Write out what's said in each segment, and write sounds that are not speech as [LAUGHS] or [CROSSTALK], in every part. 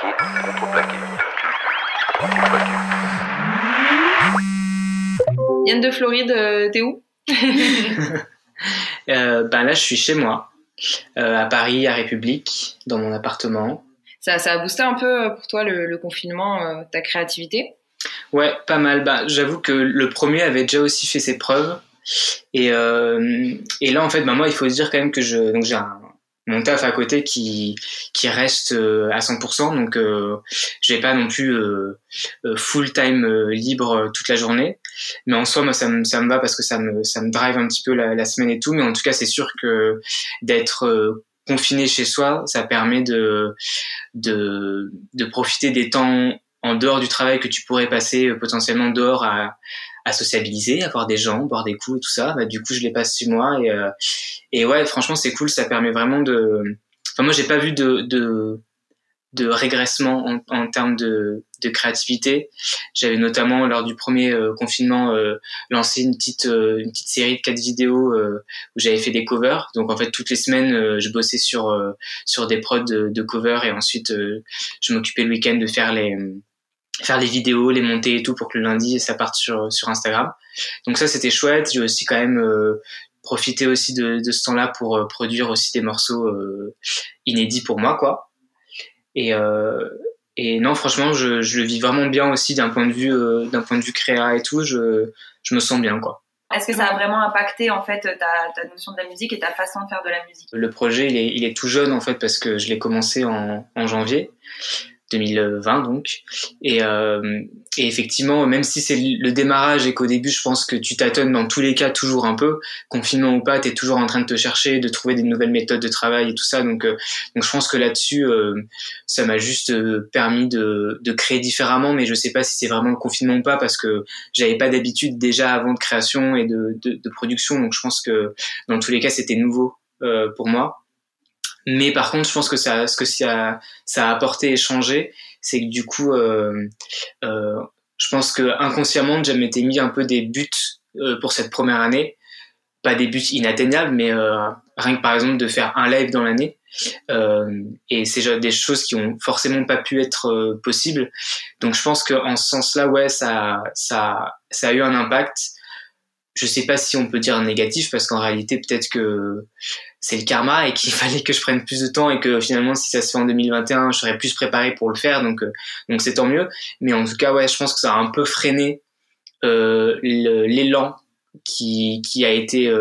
Contreplaqué, contreplaqué. Contreplaqué. Yann de Floride, euh, t'es où [LAUGHS] Euh, ben là, je suis chez moi, euh, à Paris, à République, dans mon appartement. ça, ça a boosté un peu euh, pour toi le, le confinement, euh, ta créativité? Ouais, pas mal. Bah, j'avoue que le premier avait déjà aussi fait ses preuves. Et, euh, et là, en fait, bah, moi, il faut se dire quand même que je, donc j'ai un, mon taf à côté qui, qui reste euh, à 100%. Donc, euh, je vais pas non plus euh, euh, full time euh, libre toute la journée. Mais en soi, moi, ça me, ça me va parce que ça me, ça me drive un petit peu la, la semaine et tout. Mais en tout cas, c'est sûr que d'être confiné chez soi, ça permet de, de, de profiter des temps en dehors du travail que tu pourrais passer potentiellement dehors à, à sociabiliser, à voir des gens, boire des coups et tout ça. Bah, du coup, je les passe chez moi et, euh, et ouais, franchement, c'est cool. Ça permet vraiment de. Enfin, moi, j'ai pas vu de, de, de régressement en, en termes de, de créativité. J'avais notamment lors du premier euh, confinement euh, lancé une petite euh, une petite série de quatre vidéos euh, où j'avais fait des covers. Donc en fait, toutes les semaines, je bossais sur sur des prods de, de covers et ensuite je m'occupais le week-end de faire les faire les vidéos, les monter et tout pour que le lundi ça parte sur sur Instagram. Donc ça c'était chouette. J'ai aussi quand même euh, profité aussi de, de ce temps-là pour euh, produire aussi des morceaux euh, inédits pour moi quoi. Et euh, et non franchement je, je le vis vraiment bien aussi d'un point de vue d'un point de vue créa et tout. Je je me sens bien quoi. Est-ce que ça a vraiment impacté en fait ta, ta notion de la musique et ta façon de faire de la musique? Le projet il est il est tout jeune en fait parce que je l'ai commencé en en janvier. 2020 donc. Et, euh, et effectivement même si c'est le démarrage et qu'au début je pense que tu tâtonnes dans tous les cas toujours un peu confinement ou pas tu es toujours en train de te chercher de trouver des nouvelles méthodes de travail et tout ça donc euh, donc je pense que là-dessus euh, ça m'a juste euh, permis de, de créer différemment mais je sais pas si c'est vraiment le confinement ou pas parce que j'avais pas d'habitude déjà avant de création et de, de, de production donc je pense que dans tous les cas c'était nouveau euh, pour moi mais par contre, je pense que ce que ça, a apporté et changé, c'est que du coup, euh, euh, je pense que inconsciemment, je m'étais mis un peu des buts euh, pour cette première année, pas des buts inatteignables, mais rien que par exemple de faire un live dans l'année. Et c'est des choses qui ont forcément pas pu être possibles. Donc je pense qu'en ce sens-là, ouais, ça, ça, ça a eu un impact je sais pas si on peut dire négatif parce qu'en réalité peut-être que c'est le karma et qu'il [LAUGHS] fallait que je prenne plus de temps et que finalement si ça se fait en 2021 je serais plus préparé pour le faire. Donc euh, donc c'est tant mieux. Mais en tout cas ouais je pense que ça a un peu freiné euh, l'élan qui a été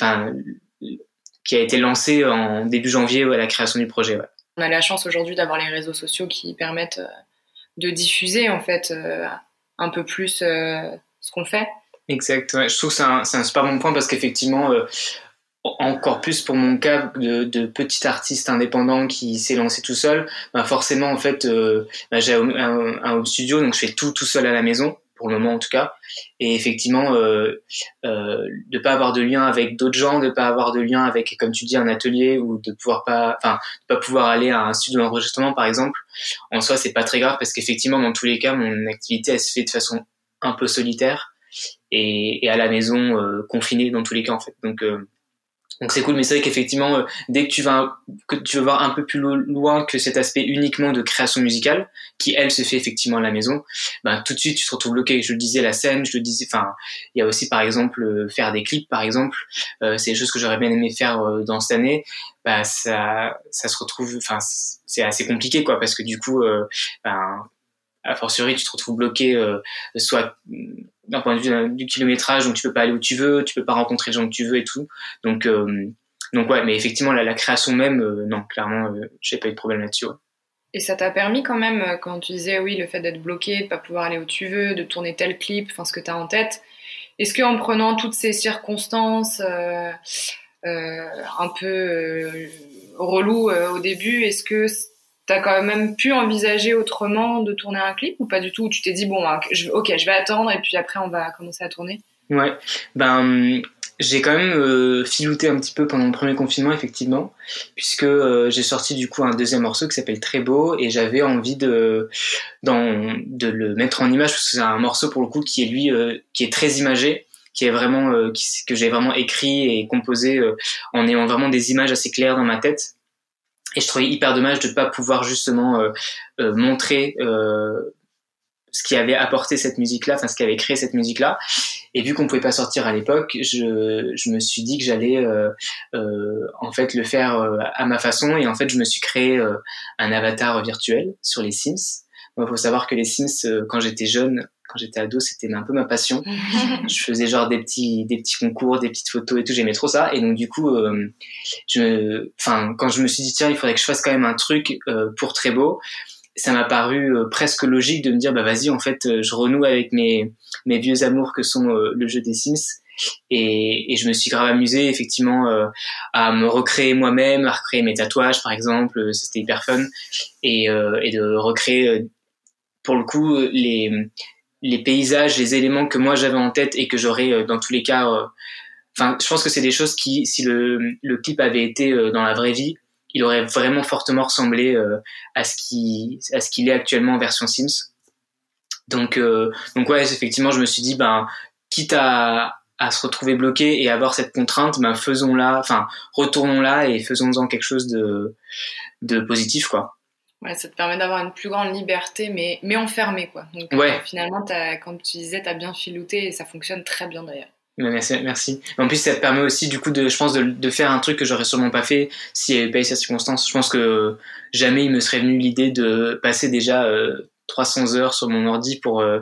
enfin euh, qui a été lancé en début janvier à la création du projet on a la chance aujourd'hui d'avoir les réseaux sociaux qui permettent de diffuser en fait un peu plus ce qu'on fait Exact. Ouais. Je trouve que c'est un, un, super bon point parce qu'effectivement, euh, encore plus pour mon cas de, de petit artiste indépendant qui s'est lancé tout seul, bah forcément en fait, euh, bah j'ai un, un, home studio donc je fais tout tout seul à la maison pour le moment en tout cas. Et effectivement, euh, euh, de pas avoir de lien avec d'autres gens, de pas avoir de lien avec, comme tu dis, un atelier ou de pouvoir pas, enfin, de pas pouvoir aller à un studio d'enregistrement par exemple, en soi c'est pas très grave parce qu'effectivement dans tous les cas mon activité elle se fait de façon un peu solitaire et, à la maison euh, confiné dans tous les cas en fait. Donc euh, donc c'est cool mais c'est vrai qu'effectivement euh, dès que tu vas que tu veux voir un peu plus loin que cet aspect uniquement de création musicale qui elle se fait effectivement à la maison ben tout de suite tu te retrouves bloqué. Je le disais la scène je le disais enfin il y a aussi par exemple faire des clips par exemple c'est des choses que j'aurais bien aimé faire dans cette année. Bah ça ça se retrouve enfin c'est assez compliqué quoi parce que du coup ben a fortiori tu te retrouves bloqué soit d'un point de vue du kilométrage donc tu peux pas aller où tu veux tu peux pas rencontrer les gens que tu veux et tout donc euh, donc ouais mais effectivement la, création même euh, non clairement j'ai pas eu de problème là-dessus. Et ça t'a permis quand même, quand tu disais oui, le fait d'être bloqué, de pas pouvoir aller où tu veux, de tourner tel clip, enfin ce que tu as en tête, est-ce qu'en prenant toutes ces circonstances euh, euh, un peu euh, relou au début, est-ce que t'as quand même pu envisager autrement de tourner un clip ou pas du tout Tu t'es dit bon, je, ok, je vais attendre et puis après on va commencer à tourner? Ouais, ben j'ai quand même euh, filouté un petit peu pendant le premier confinement effectivement, puisque euh, j'ai sorti du coup un deuxième morceau qui s'appelle Très beau et j'avais envie de le mettre en image parce que c'est un morceau pour le coup qui est lui euh, qui est très imagé qui est vraiment que j'ai vraiment écrit et composé en ayant vraiment des images assez claires dans ma tête et je trouvais hyper dommage de ne pas pouvoir justement montrer ce qui avait apporté cette musique-là, enfin ce qui avait créé cette musique-là. Et vu qu'on pouvait pas sortir à l'époque, je, je me suis dit que j'allais euh, euh, en fait le faire euh, à ma façon. Et en fait, je me suis créé euh, un avatar virtuel sur les Sims. Il faut savoir que les Sims, euh, quand j'étais jeune, quand j'étais ado, c'était un peu ma passion. [LAUGHS] je faisais genre des petits, des petits concours, des petites photos et tout. J'aimais trop ça. Et donc du coup, je, enfin, quand je me suis dit tiens, il faudrait que je fasse quand même un truc pour très beau ça m'a paru euh, presque logique de me dire bah vas-y en fait euh, je renoue avec mes mes vieux amours que sont euh, le jeu des Sims et, et, je me suis grave amusé effectivement à me recréer moi-même à recréer mes tatouages par exemple c'était hyper fun et, et de recréer pour le coup les paysages les éléments que moi j'avais en tête et que j'aurais dans tous les cas enfin je pense que c'est des choses qui si le clip avait été dans la vraie vie il aurait vraiment fortement ressemblé euh, à ce ce qu'il est actuellement en version Sims. Donc euh, donc ouais, effectivement, je me suis dit ben quitte à à se retrouver bloqué et avoir cette contrainte, ben faisons-la, enfin retournons-la et faisons-en quelque chose de de positif quoi. Ouais, ça te permet d'avoir une plus grande liberté, mais, mais enfermé, quoi. Donc, ouais. euh, finalement, as, comme tu disais, tu as bien filouté et ça fonctionne très bien d'ailleurs. Merci, merci. En plus, ça te permet aussi, du coup, de, je pense, de, de faire un truc que j'aurais sûrement pas fait s'il n'y avait pas eu cette circonstance. Je pense que jamais il me serait venu l'idée de passer déjà euh, 300 heures sur mon ordi pour euh,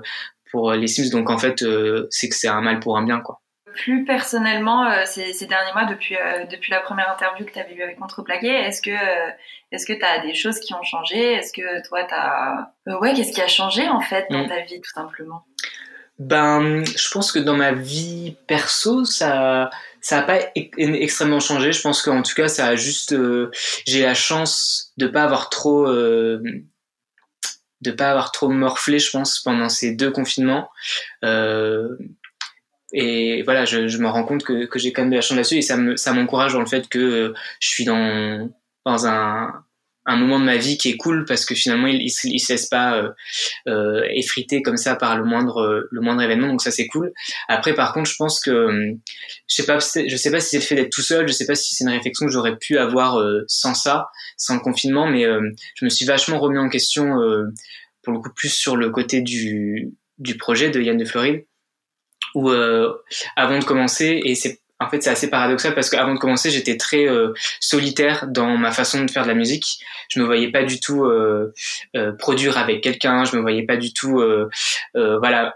pour les Sims. Donc en fait, euh, c'est que c'est un mal pour un bien, quoi. Plus personnellement, euh, ces, ces, derniers mois, depuis depuis la première interview que tu avais eue avec Contreplaqué, est-ce que est-ce que tu as des choses qui ont changé? Est-ce que toi, tu as ouais, qu'est-ce qui a changé en fait dans mm. ta vie, tout simplement? Ben, je pense que dans ma vie perso, ça, ça a pas extrêmement changé. Je pense qu'en tout cas, ça a juste, euh, j'ai la chance de pas avoir trop, euh, de pas avoir trop morflé, je pense, pendant ces deux confinements. Euh, et voilà, je, je, me rends compte que, que j'ai quand même de la chance là-dessus et ça me, ça m'encourage dans le fait que je suis dans, dans un, un moment de ma vie qui est cool parce que finalement il, il, se laisse pas euh, euh, effriter comme ça par le moindre le moindre événement donc ça c'est cool. Après par contre je pense que euh, je sais pas je sais pas si c'est le fait d'être tout seul je sais pas si c'est une réflexion que j'aurais pu avoir euh, sans ça sans le confinement mais euh, je me suis vachement remis en question pour le coup plus sur le côté du du projet de Yann de Floride où avant de commencer et c'est en fait, c'est assez paradoxal parce qu'avant de commencer, j'étais très euh, solitaire dans ma façon de faire de la musique. Je me voyais pas du tout euh, euh, produire avec quelqu'un. Je me voyais pas du tout, voilà,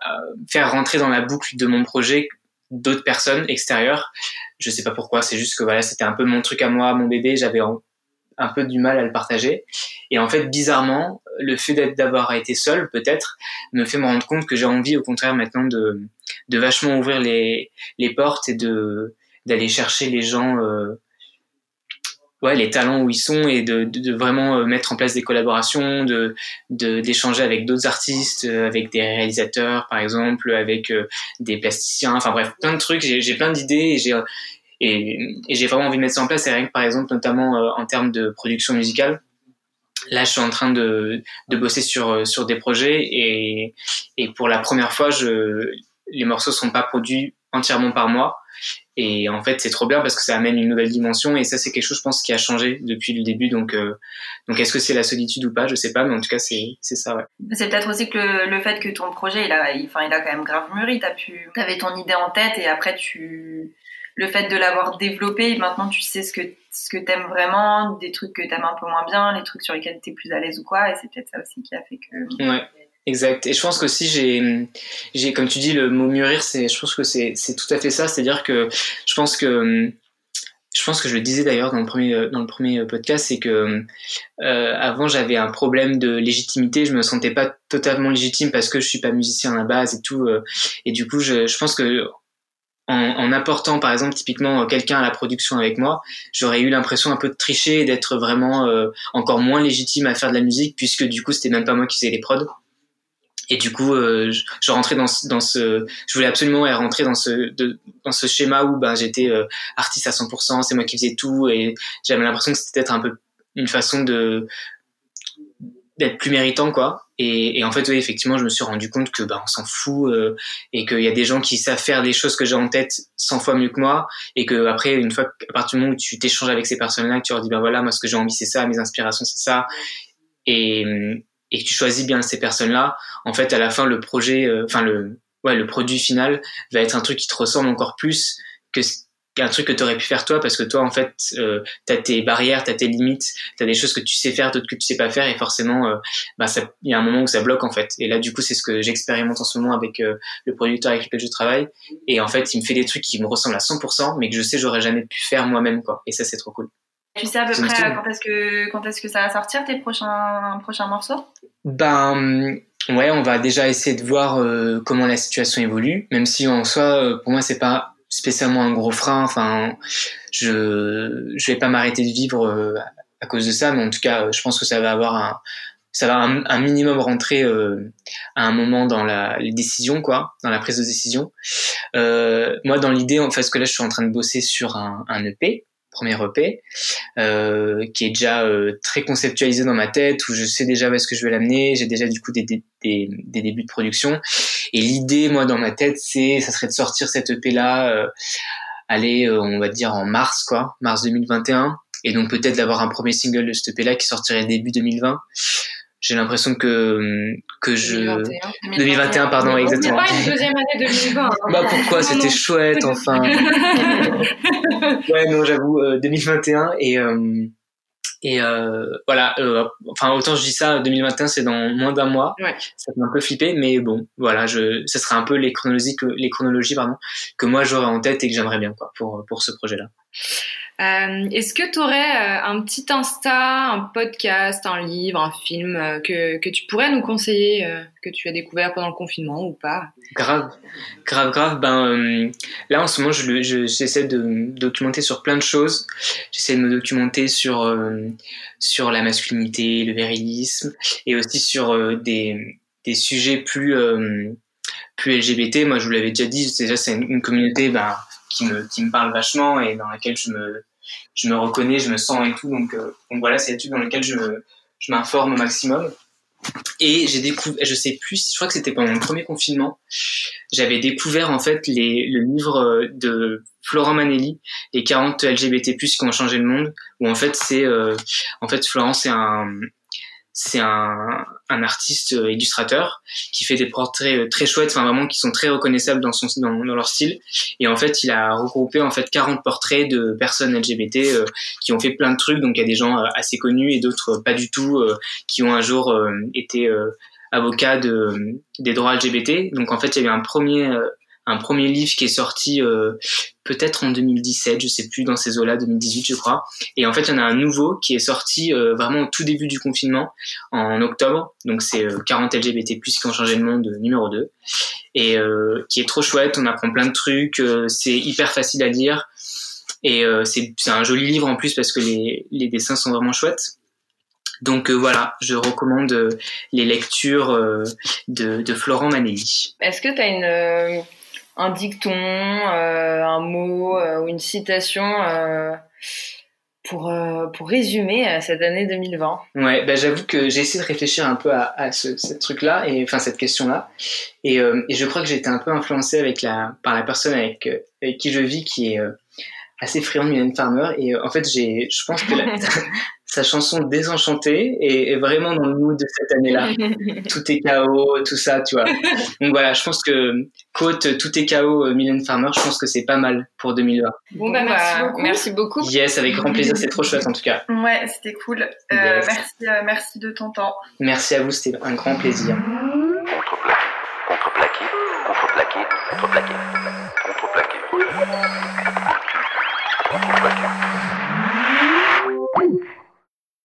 faire rentrer dans la boucle de mon projet d'autres personnes extérieures. Je sais pas pourquoi. C'est juste que voilà, c'était un peu mon truc à moi, mon bébé. J'avais un peu du mal à le partager. Et en fait, bizarrement, le fait d'avoir été seul, peut-être, me fait me rendre compte que j'ai envie, au contraire, maintenant de, de vachement ouvrir les, les portes et de d'aller chercher les gens, euh, ouais, les talents où ils sont et de, de, vraiment euh, mettre en place des collaborations, de d'échanger avec d'autres artistes, euh, avec des réalisateurs, par exemple, avec euh, des plasticiens, enfin bref, plein de trucs. J'ai plein d'idées et j'ai et, et j'ai vraiment envie de mettre ça en place. Et rien que par exemple, notamment en termes de production musicale, là je suis en train de, de bosser sur sur des projets et et pour la première fois je les morceaux sont pas produits entièrement par moi. Et en fait c'est trop bien parce que ça amène une nouvelle dimension. Et ça c'est quelque chose je pense qui a changé depuis le début. Donc euh, donc est-ce que c'est la solitude ou pas? Je sais pas. Mais en tout cas c'est c'est ça ouais. C'est peut-être aussi que le, le, fait que ton projet il a enfin il a quand même grave mûri. T'as pu t'avais ton idée en tête et après tu le fait de l'avoir développé maintenant tu sais ce que ce que t'aimes vraiment des trucs que t'aimes un peu moins bien les trucs sur lesquels t'es plus à l'aise ou quoi. Et c'est peut-être ça aussi qui a fait que ouais Exact. Et je pense qu'aussi j'ai, j'ai, comme tu dis, le mot mûrir, c'est, je pense que c'est, c'est tout à fait ça. C'est-à-dire que je pense que, je pense que je le disais d'ailleurs dans le premier, dans le premier podcast, c'est que euh, avant j'avais un problème de légitimité. Je me sentais pas totalement légitime parce que je suis pas musicien à la base et tout. Euh, et du coup, je, je pense que en, en, apportant par exemple typiquement quelqu'un à la production avec moi, j'aurais eu l'impression un peu de tricher et d'être vraiment euh, encore moins légitime à faire de la musique puisque du coup c'était même pas moi qui faisais les prods. Et du coup, euh, je, je, rentrais dans dans ce, je voulais absolument rentrer dans ce, dans ce schéma où ben j'étais euh, artiste à 100%, c'est moi qui faisais tout, et j'avais l'impression que c'était peut-être un peu une façon de d'être plus méritant quoi. Et, et, en fait oui effectivement je me suis rendu compte que bah on s'en fout euh, et qu'il y a des gens qui savent faire des choses que j'ai en tête 100 fois mieux que moi et que après une fois à partir du moment où tu t'échanges avec ces personnes là que tu leur dis ben voilà moi ce que j'ai envie c'est ça mes inspirations c'est ça. Et et que tu choisis bien ces personnes là en fait à la fin le projet euh, enfin le ouais le produit final va être un truc qui te ressemble encore plus que un truc que tu aurais pu faire toi parce que toi en fait euh, tu as tes barrières, tu as tes limites, tu as des choses que tu sais faire, d'autres que tu sais pas faire et forcément euh, bah il y a un moment où ça bloque en fait. Et là du coup, c'est ce que j'expérimente en ce moment avec euh, le producteur avec lequel je travaille et en fait, il me fait des trucs qui me ressemblent à 100% mais que je sais j'aurais jamais pu faire moi-même quoi. Et ça c'est trop cool. Tu sais à peu près quand est-ce que quand est-ce que ça va sortir tes prochains prochains morceaux Ben ouais, on va déjà essayer de voir euh, comment la situation évolue, même si en soi pour moi c'est pas spécialement un gros frein. Enfin, je je vais pas m'arrêter de vivre euh, à cause de ça, mais en tout cas, je pense que ça va avoir un ça va un, minimum rentrer euh, à un moment dans la les décisions quoi, dans la prise de décision. Euh, moi, dans l'idée, en fait, ce que là, je suis en train de bosser sur un, un EP premier EP, euh, qui est déjà euh, très conceptualisé dans ma tête, où je sais déjà où est-ce que je vais l'amener, j'ai déjà du coup des, des, des, des, débuts de production. Et l'idée, moi, dans ma tête, c'est, ça serait de sortir cette EP-là, euh, aller, euh, on va dire, en mars, quoi, mars 2021, et donc peut-être d'avoir un premier single de cette EP-là qui sortirait début 2020 j'ai l'impression que que je 2021, 2021 pardon exactement. C'est pas une deuxième année 2020. Hein. bah pourquoi? C'était chouette enfin. [LAUGHS] ouais non j'avoue 2021 euh, et euh, et euh, voilà euh, enfin autant je dis ça 2021 c'est dans moins d'un mois. Ouais. Ça fait un peu flipper mais bon voilà je ce serait un peu les chronologies que les chronologies pardon que moi j'aurais en tête et que j'aimerais bien quoi pour pour ce projet là. Euh, Est-ce que tu aurais euh, un petit Insta, un podcast, un livre, un film euh, que, que tu pourrais nous conseiller, euh, que tu as découvert pendant le confinement ou pas? Grave, grave, grave. Ben euh, là en ce moment, je j'essaie de me documenter sur plein de choses. J'essaie de me documenter sur sur la masculinité, le virilisme, et aussi sur des des sujets plus plus LGBT. Moi, je vous l'avais déjà dit. Déjà, c'est une, une, communauté ben, qui me qui me parle vachement et dans laquelle je me je me reconnais, je me sens et tout. Donc, euh, donc voilà, c'est l'étude dans laquelle je, je m'informe au maximum. Et j'ai découvert, je sais plus, je crois que c'était pendant le premier confinement, j'avais découvert en fait le livre de Florent Manelli, les 40 LGBT+, qui ont changé le monde, où en fait c'est, euh, en fait Florent c'est un, c'est un, un, artiste euh, illustrateur qui fait des portraits euh, très chouettes, enfin vraiment qui sont très reconnaissables dans son dans, leur style. Et en fait, il a regroupé en fait 40 portraits de personnes LGBT euh, qui ont fait plein de trucs. Donc il y a des gens assez connus et d'autres pas du tout euh, qui ont un jour été avocats de, des droits LGBT. Donc en fait, il y a eu un premier un premier livre qui est sorti euh, peut-être en 2017, je sais plus dans ces eaux-là, 2018 je crois. Et en fait, il y en a un nouveau qui est sorti euh, vraiment au tout début du confinement, en octobre. Donc c'est 40 LGBT+ qui ont changé le monde euh, numéro 2 et qui est trop chouette. On apprend plein de trucs, c'est hyper facile à lire et c'est un joli livre en plus parce que les, les dessins sont vraiment chouettes. Donc euh, voilà, je recommande euh, les lectures euh, de, de, Florent Manelli. Est-ce que tu as une un dicton, euh, un mot euh, ou une citation euh, pour, pour résumer cette année 2020 Ouais, bah, j'avoue que j'ai essayé de réfléchir un peu à, à ce, ce truc-là, et enfin cette question-là, et, et, je crois que j'ai été un peu influencé avec la, par la personne avec, avec qui je vis, qui est assez friand de Mylène Farmer, et en fait, j'ai, je pense que la, [LAUGHS] sa chanson Désenchantée est, est, vraiment dans le mood de cette année-là. [LAUGHS] tout est chaos, tout ça, tu vois. [LAUGHS] Donc voilà, je pense que côte Tout est chaos, euh, Mylène Farmer, je pense que c'est pas mal pour 2020. Bon, bah, merci, beaucoup. merci beaucoup. Yes, avec grand plaisir, c'est trop chouette en tout cas. Ouais, c'était cool. Euh, yes. merci, euh, merci de ton temps. Merci à vous, c'était un grand plaisir.